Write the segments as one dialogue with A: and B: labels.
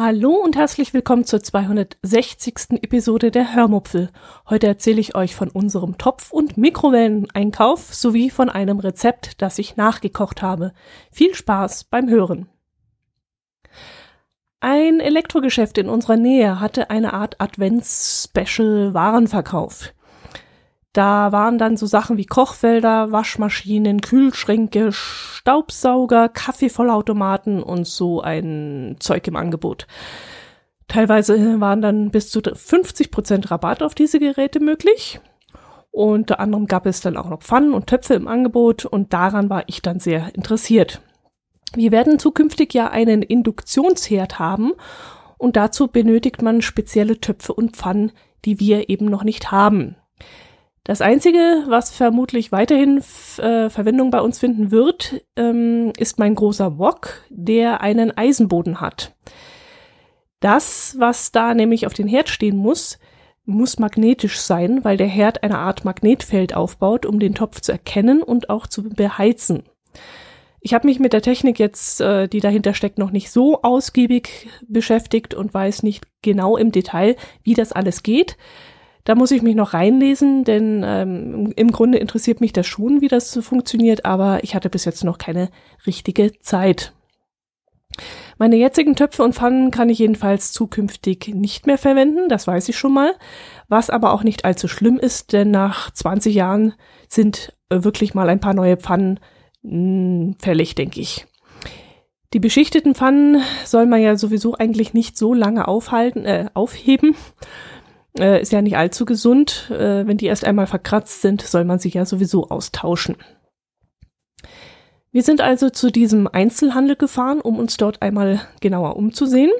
A: Hallo und herzlich willkommen zur 260. Episode der Hörmupfel. Heute erzähle ich euch von unserem Topf- und Mikrowelleneinkauf sowie von einem Rezept, das ich nachgekocht habe. Viel Spaß beim Hören. Ein Elektrogeschäft in unserer Nähe hatte eine Art Advents-Special-Warenverkauf. Da waren dann so Sachen wie Kochfelder, Waschmaschinen, Kühlschränke, Staubsauger, Kaffeevollautomaten und so ein Zeug im Angebot. Teilweise waren dann bis zu 50 Prozent Rabatt auf diese Geräte möglich. Unter anderem gab es dann auch noch Pfannen und Töpfe im Angebot und daran war ich dann sehr interessiert. Wir werden zukünftig ja einen Induktionsherd haben und dazu benötigt man spezielle Töpfe und Pfannen, die wir eben noch nicht haben. Das Einzige, was vermutlich weiterhin äh, Verwendung bei uns finden wird, ähm, ist mein großer Wok, der einen Eisenboden hat. Das, was da nämlich auf den Herd stehen muss, muss magnetisch sein, weil der Herd eine Art Magnetfeld aufbaut, um den Topf zu erkennen und auch zu beheizen. Ich habe mich mit der Technik jetzt, äh, die dahinter steckt, noch nicht so ausgiebig beschäftigt und weiß nicht genau im Detail, wie das alles geht. Da muss ich mich noch reinlesen, denn ähm, im Grunde interessiert mich das schon, wie das so funktioniert, aber ich hatte bis jetzt noch keine richtige Zeit. Meine jetzigen Töpfe und Pfannen kann ich jedenfalls zukünftig nicht mehr verwenden, das weiß ich schon mal, was aber auch nicht allzu schlimm ist, denn nach 20 Jahren sind äh, wirklich mal ein paar neue Pfannen mh, hm, fällig, denke ich. Die beschichteten Pfannen soll man ja sowieso eigentlich nicht so lange aufhalten, äh, aufheben. Äh, ist ja nicht allzu gesund. Äh, wenn die erst einmal verkratzt sind, soll man sie ja sowieso austauschen. Wir sind also zu diesem Einzelhandel gefahren, um uns dort einmal genauer umzusehen.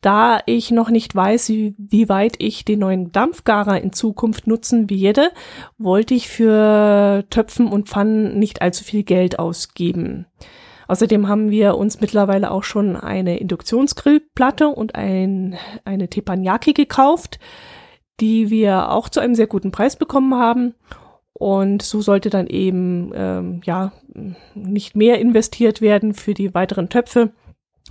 A: Da ich noch nicht weiß, wie, wie weit ich den neuen Dampfgarer in Zukunft nutzen werde, wollte ich für Töpfen und Pfannen nicht allzu viel Geld ausgeben. Außerdem haben wir uns mittlerweile auch schon eine Induktionsgrillplatte und ein, eine Teppanyaki gekauft, die wir auch zu einem sehr guten Preis bekommen haben. Und so sollte dann eben ähm, ja nicht mehr investiert werden für die weiteren Töpfe.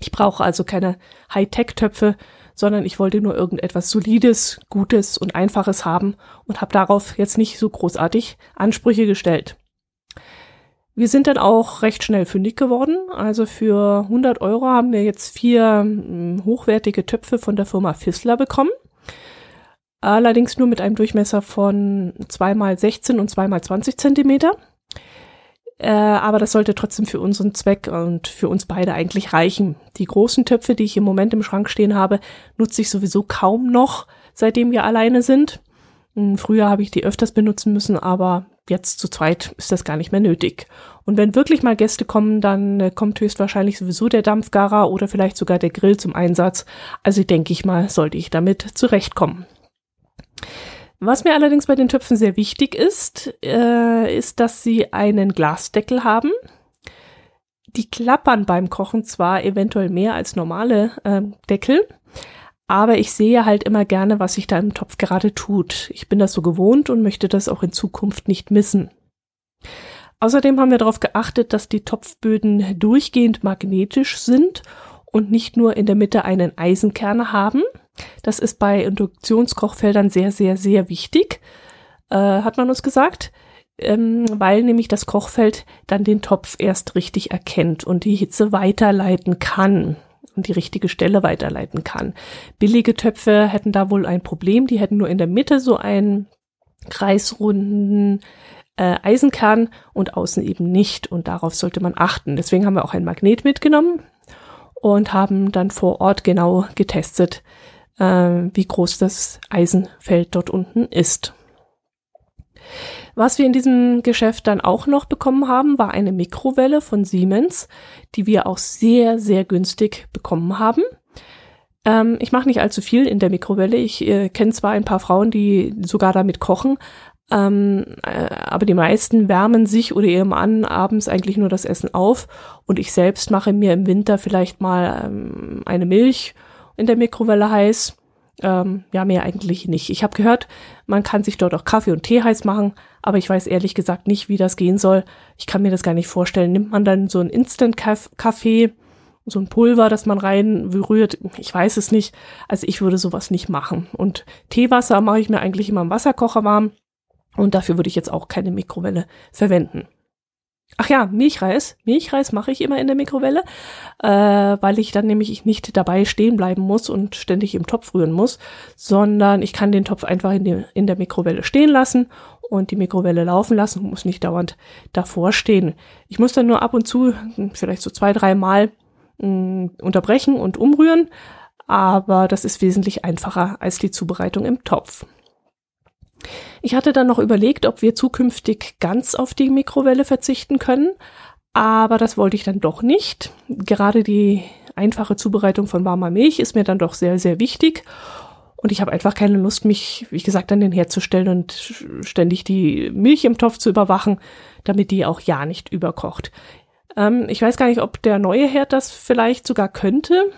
A: Ich brauche also keine Hightech-Töpfe, sondern ich wollte nur irgendetwas Solides, Gutes und Einfaches haben und habe darauf jetzt nicht so großartig Ansprüche gestellt. Wir sind dann auch recht schnell fündig geworden. Also für 100 Euro haben wir jetzt vier hm, hochwertige Töpfe von der Firma Fissler bekommen. Allerdings nur mit einem Durchmesser von 2x16 und 2x20 Zentimeter. Äh, aber das sollte trotzdem für unseren Zweck und für uns beide eigentlich reichen. Die großen Töpfe, die ich im Moment im Schrank stehen habe, nutze ich sowieso kaum noch, seitdem wir alleine sind. Hm, früher habe ich die öfters benutzen müssen, aber jetzt zu zweit ist das gar nicht mehr nötig. Und wenn wirklich mal Gäste kommen, dann äh, kommt höchstwahrscheinlich sowieso der Dampfgarer oder vielleicht sogar der Grill zum Einsatz. Also denke ich mal, sollte ich damit zurechtkommen. Was mir allerdings bei den Töpfen sehr wichtig ist, äh, ist, dass sie einen Glasdeckel haben. Die klappern beim Kochen zwar eventuell mehr als normale äh, Deckel, aber ich sehe halt immer gerne, was sich da im Topf gerade tut. Ich bin das so gewohnt und möchte das auch in Zukunft nicht missen. Außerdem haben wir darauf geachtet, dass die Topfböden durchgehend magnetisch sind und nicht nur in der Mitte einen Eisenkern haben. Das ist bei Induktionskochfeldern sehr, sehr, sehr wichtig, äh, hat man uns gesagt, ähm, weil nämlich das Kochfeld dann den Topf erst richtig erkennt und die Hitze weiterleiten kann und die richtige Stelle weiterleiten kann. Billige Töpfe hätten da wohl ein Problem, die hätten nur in der Mitte so einen kreisrunden äh, Eisenkern und außen eben nicht und darauf sollte man achten. Deswegen haben wir auch ein Magnet mitgenommen und haben dann vor Ort genau getestet, äh, wie groß das Eisenfeld dort unten ist. Was wir in diesem Geschäft dann auch noch bekommen haben, war eine Mikrowelle von Siemens, die wir auch sehr, sehr günstig bekommen haben. Ähm, ich mache nicht allzu viel in der Mikrowelle. Ich äh, kenne zwar ein paar Frauen, die sogar damit kochen, Ähm, äh, aber die meisten wärmen sich oder ihrem Mann abends eigentlich nur das Essen auf und ich selbst mache mir im Winter vielleicht mal ähm, eine Milch in der Mikrowelle heiß. Ähm, ja, mehr eigentlich nicht. Ich habe gehört, man kann sich dort auch Kaffee und Tee heiß machen, aber ich weiß ehrlich gesagt nicht, wie das gehen soll. Ich kann mir das gar nicht vorstellen. Nimmt man dann so ein Instant-Kaffee, so ein Pulver, das man rein? Ich weiß es nicht. Also ich würde sowas nicht machen. Und Teewasser mache ich mir eigentlich immer im Wasserkocher warm. Und dafür würde ich jetzt auch keine Mikrowelle verwenden. Ach ja, Milchreis. Milchreis mache ich immer in der Mikrowelle, äh, weil ich dann nämlich nicht dabei stehen bleiben muss und ständig im Topf rühren muss, sondern ich kann den Topf einfach in, die, in der Mikrowelle stehen lassen und die Mikrowelle laufen lassen und muss nicht dauernd davor stehen. Ich muss dann nur ab und zu, vielleicht so zwei, drei Mal mh, unterbrechen und umrühren, aber das ist wesentlich einfacher als die Zubereitung im Topf. Ich hatte dann noch überlegt, ob wir zukünftig ganz auf die Mikrowelle verzichten können, aber das wollte ich dann doch nicht. Gerade die einfache Zubereitung von warmer Milch ist mir dann doch sehr, sehr wichtig. Und ich habe einfach keine Lust, mich, wie gesagt, an den Herd zu stellen und ständig die Milch im Topf zu überwachen, damit die auch ja nicht überkocht. Ähm, ich weiß gar nicht, ob der neue Herd das vielleicht sogar könnte,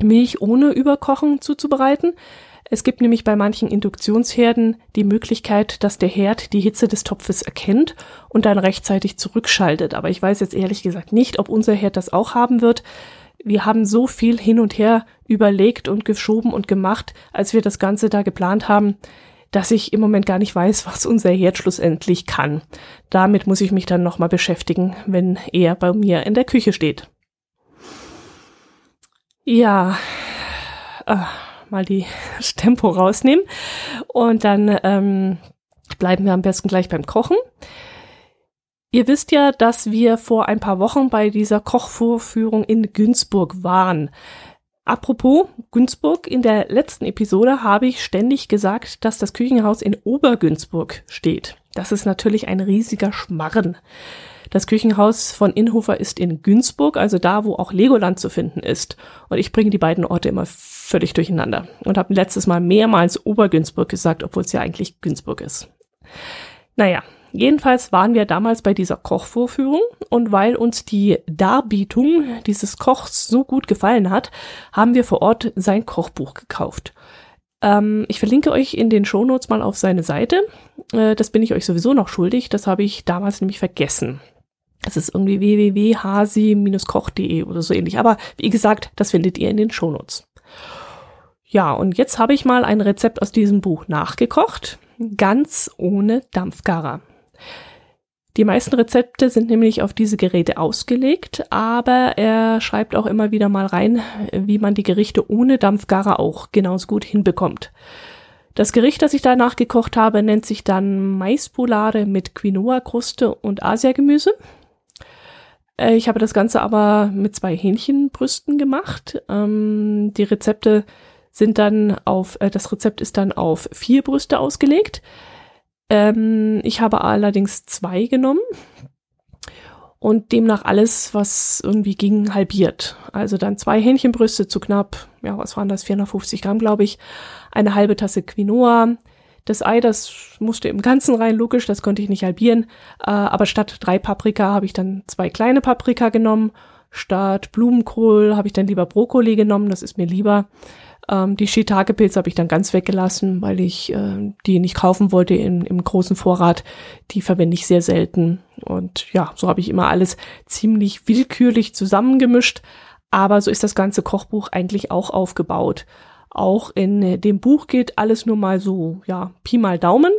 A: Milch ohne Überkochen zuzubereiten. Es gibt nämlich bei manchen Induktionsherden die Möglichkeit, dass der Herd die Hitze des Topfes erkennt und dann rechtzeitig zurückschaltet. Aber ich weiß jetzt ehrlich gesagt nicht, ob unser Herd das auch haben wird. Wir haben so viel hin und her überlegt und geschoben und gemacht, als wir das Ganze da geplant haben, dass ich im Moment gar nicht weiß, was unser Herd schlussendlich kann. Damit muss ich mich dann nochmal beschäftigen, wenn er bei mir in der Küche steht. Ja. Äh mal die Tempo rausnehmen. Und dann ähm, bleiben wir am besten gleich beim Kochen. Ihr wisst ja, dass wir vor ein paar Wochen bei dieser Kochvorführung in Günzburg waren. Apropos Günzburg, in der letzten Episode habe ich ständig gesagt, dass das Küchenhaus in Obergünzburg steht. Das ist natürlich ein riesiger Schmarren. Das Küchenhaus von Inhofer ist in Günzburg, also da, wo auch Legoland zu finden ist. Und ich bringe die beiden Orte immer völlig durcheinander und habe letztes Mal mehrmals Obergünzburg gesagt, obwohl es ja eigentlich Günzburg ist. Naja, jedenfalls waren wir damals bei dieser Kochvorführung und weil uns die Darbietung dieses Kochs so gut gefallen hat, haben wir vor Ort sein Kochbuch gekauft. Ähm, ich verlinke euch in den Shownotes mal auf seine Seite. Äh, das bin ich euch sowieso noch schuldig. Das habe ich damals nämlich vergessen. Das ist irgendwie www.hasi-koch.de oder so ähnlich. Aber wie gesagt, das findet ihr in den Shownotes. Ja, und jetzt habe ich mal ein Rezept aus diesem Buch nachgekocht. Ganz ohne Dampfgarer. Die meisten Rezepte sind nämlich auf diese Geräte ausgelegt, aber er schreibt auch immer wieder mal rein, wie man die Gerichte ohne Dampfgarer auch genauso gut hinbekommt. Das Gericht, das ich danach gekocht habe, nennt sich dann Maispolade mit Quinoa-Kruste und Asiagemüse. Äh, ich habe das Ganze aber mit zwei Hähnchenbrüsten gemacht. Ähm, die Rezepte sind dann auf, äh, das Rezept ist dann auf vier Brüste ausgelegt. Ähm, ich habe allerdings zwei genommen und demnach alles, was irgendwie ging, halbiert. Also dann zwei Hähnchenbrüste zu knapp, ja, was waren das, 450 Gramm, glaube ich, eine halbe Tasse Quinoa, das Ei, das musste im Ganzen rein, logisch, das konnte ich nicht halbieren. Äh, aber statt drei Paprika habe ich dann zwei kleine Paprika genommen. Statt Blumenkohl habe ich dann lieber Brokkoli genommen, das ist mir lieber. Ähm, die Shiitake-Pilze habe ich dann ganz weggelassen, weil ich äh, die nicht kaufen wollte in, im großen Vorrat. Die verwende ich sehr selten. Und ja, so habe ich immer alles ziemlich willkürlich zusammengemischt. Aber so ist das ganze Kochbuch eigentlich auch aufgebaut. Auch in äh, dem Buch geht alles nur mal so, ja, Pi mal Daumen.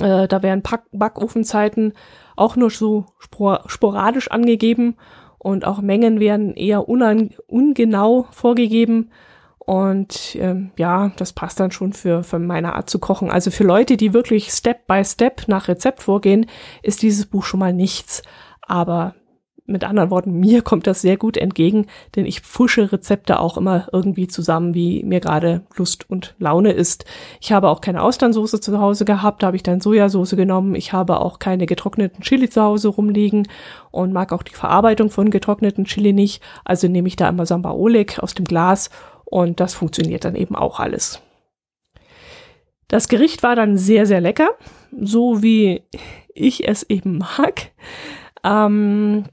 A: Äh, da werden Pack Backofenzeiten auch nur so spor sporadisch angegeben und auch Mengen werden eher ungenau vorgegeben. Und ähm, ja, das passt dann schon für, für meine Art zu kochen. Also für Leute, die wirklich Step by Step nach Rezept vorgehen, ist dieses Buch schon mal nichts. Aber mit anderen Worten, mir kommt das sehr gut entgegen, denn ich pfusche Rezepte auch immer irgendwie zusammen, wie mir gerade Lust und Laune ist. Ich habe auch keine Austernsoße zu Hause gehabt, da habe ich dann Sojasauce genommen. Ich habe auch keine getrockneten Chili zu Hause rumliegen und mag auch die Verarbeitung von getrockneten Chili nicht. Also nehme ich da immer Samba Oleg aus dem Glas und das funktioniert dann eben auch alles. Das Gericht war dann sehr, sehr lecker. so wie ich es eben mag. Ähm,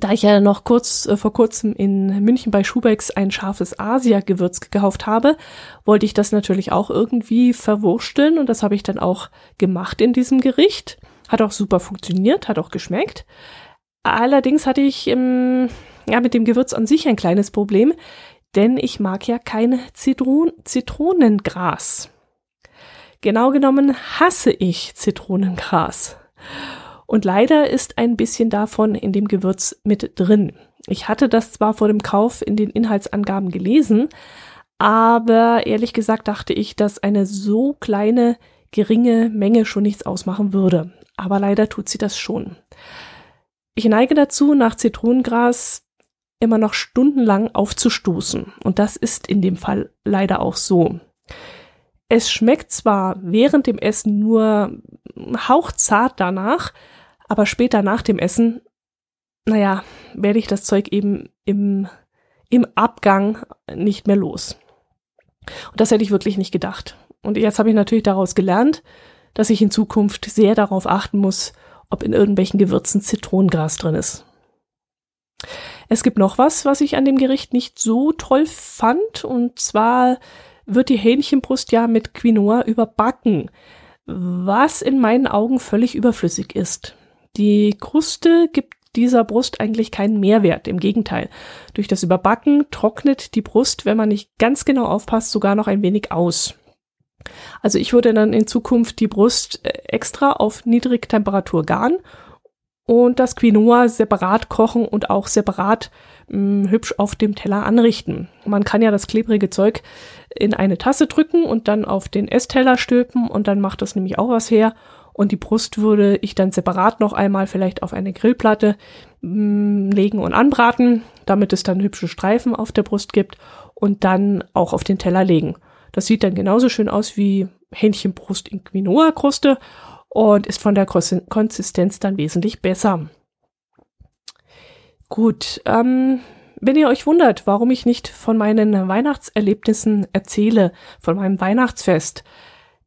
A: da ich ja noch kurz äh, vor kurzem in München bei Schubecks ein scharfes Asia-Gewürz gekauft habe, wollte ich das natürlich auch irgendwie verwursteln und das habe ich dann auch gemacht in diesem Gericht. Hat auch super funktioniert, hat auch geschmeckt. Allerdings hatte ich ähm, ja mit dem Gewürz an sich ein kleines Problem, denn ich mag ja kein Zitron Zitronengras. Genau genommen hasse ich Zitronengras. Und leider ist ein bisschen davon in dem Gewürz mit drin. Ich hatte das zwar vor dem Kauf in den Inhaltsangaben gelesen, aber ehrlich gesagt dachte ich, dass eine so kleine, geringe Menge schon nichts ausmachen würde. Aber leider tut sie das schon. Ich neige dazu, nach Zitronengras immer noch stundenlang aufzustoßen. Und das ist in dem Fall leider auch so. Es schmeckt zwar während dem Essen nur hauchzart danach, aber später nach dem Essen, naja, werde ich das Zeug eben im, im Abgang nicht mehr los. Und das hätte ich wirklich nicht gedacht. Und jetzt habe ich natürlich daraus gelernt, dass ich in Zukunft sehr darauf achten muss, ob in irgendwelchen Gewürzen Zitronengras drin ist. Es gibt noch was, was ich an dem Gericht nicht so toll fand, und zwar wird die Hähnchenbrust ja mit Quinoa überbacken, was in meinen Augen völlig überflüssig ist. Die Kruste gibt dieser Brust eigentlich keinen Mehrwert. Im Gegenteil. Durch das Überbacken trocknet die Brust, wenn man nicht ganz genau aufpasst, sogar noch ein wenig aus. Also ich würde dann in Zukunft die Brust äh, extra auf Niedrigtemperatur garen und das Quinoa separat kochen und auch separat mh, hm, hübsch auf dem Teller anrichten. Man kann ja das klebrige Zeug in eine Tasse drücken und dann auf den Essteller stülpen und dann macht das nämlich auch was her und die Brust würde ich dann separat noch einmal vielleicht auf eine Grillplatte mh, mm, legen und anbraten, damit es dann hübsche Streifen auf der Brust gibt und dann auch auf den Teller legen. Das sieht dann genauso schön aus wie Hähnchenbrust in Quinoa-Kruste und ist von der Konsistenz dann wesentlich besser. Gut, ähm, wenn ihr euch wundert, warum ich nicht von meinen Weihnachtserlebnissen erzähle, von meinem Weihnachtsfest,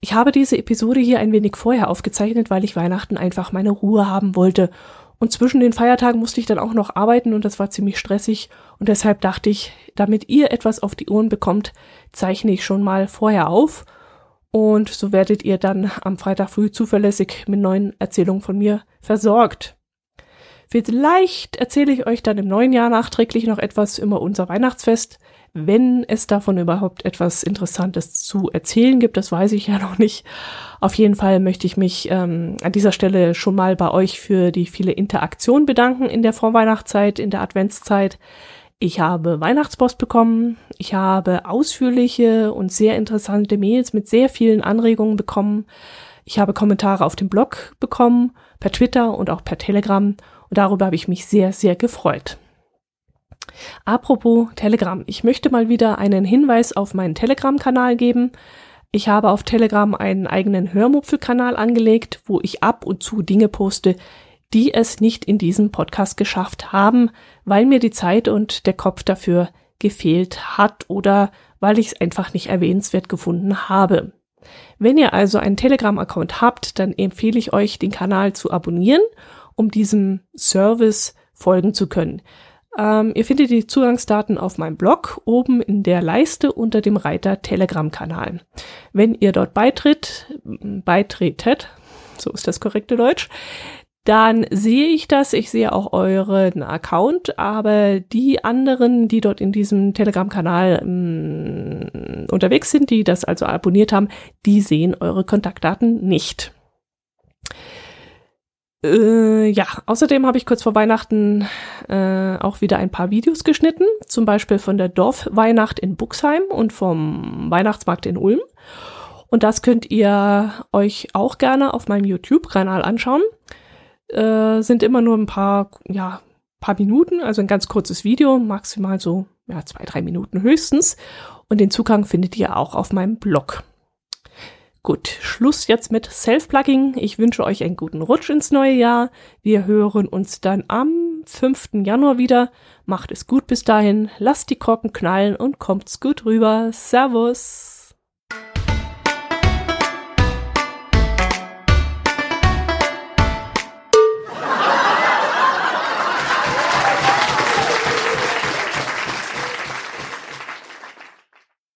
A: ich habe diese Episode hier ein wenig vorher aufgezeichnet, weil ich Weihnachten einfach meine Ruhe haben wollte. Und zwischen den Feiertagen musste ich dann auch noch arbeiten und das war ziemlich stressig. Und deshalb dachte ich, damit ihr etwas auf die Ohren bekommt, zeichne ich schon mal vorher auf. Und so werdet ihr dann am Freitag früh zuverlässig mit neuen Erzählungen von mir versorgt. Vielleicht erzähle ich euch dann im neuen Jahr nachträglich noch etwas über unser Weihnachtsfest wenn es davon überhaupt etwas Interessantes zu erzählen gibt. Das weiß ich ja noch nicht. Auf jeden Fall möchte ich mich ähm, an dieser Stelle schon mal bei euch für die viele Interaktion bedanken in der Vorweihnachtszeit, in der Adventszeit. Ich habe Weihnachtspost bekommen. Ich habe ausführliche und sehr interessante Mails mit sehr vielen Anregungen bekommen. Ich habe Kommentare auf dem Blog bekommen, per Twitter und auch per Telegram. Darüber habe ich mich sehr, sehr gefreut. Apropos Telegram. Ich möchte mal wieder einen Hinweis auf meinen Telegram-Kanal geben. Ich habe auf Telegram einen eigenen Hörmupfel-Kanal angelegt, wo ich ab und zu Dinge poste, die es nicht in diesem Podcast geschafft haben, weil mir die Zeit und der Kopf dafür gefehlt hat oder weil ich es einfach nicht erwähnenswert gefunden habe. Wenn ihr also einen Telegram-Account habt, dann empfehle ich euch, den Kanal zu abonnieren, um diesem Service folgen zu können. Ähm, ihr findet die Zugangsdaten auf meinem Blog oben in der Leiste unter dem Reiter Telegram-Kanal. Wenn ihr dort beitritt, beitretet, so ist das korrekte Deutsch, dann sehe ich das. Ich sehe auch euren Account, aber die anderen, die dort in diesem Telegram-Kanal mm, unterwegs sind, die das also abonniert haben, die sehen eure Kontaktdaten nicht. Äh, ja, außerdem habe ich kurz vor Weihnachten äh, auch wieder ein paar Videos geschnitten, zum Beispiel von der Dorfweihnacht in Buxheim und vom Weihnachtsmarkt in Ulm. Und das könnt ihr euch auch gerne auf meinem YouTube-Kanal anschauen. Äh, sind immer nur ein paar, ja, paar Minuten, also ein ganz kurzes Video, maximal so ja, zwei, drei Minuten höchstens. Und den Zugang findet ihr auch auf meinem Blog. Gut, Schluss jetzt mit Self-Plugging. Ich wünsche euch einen guten Rutsch ins neue Jahr. Wir hören uns dann am 5. Januar wieder. Macht es gut bis dahin, lasst die Korken knallen und kommt's gut rüber. Servus!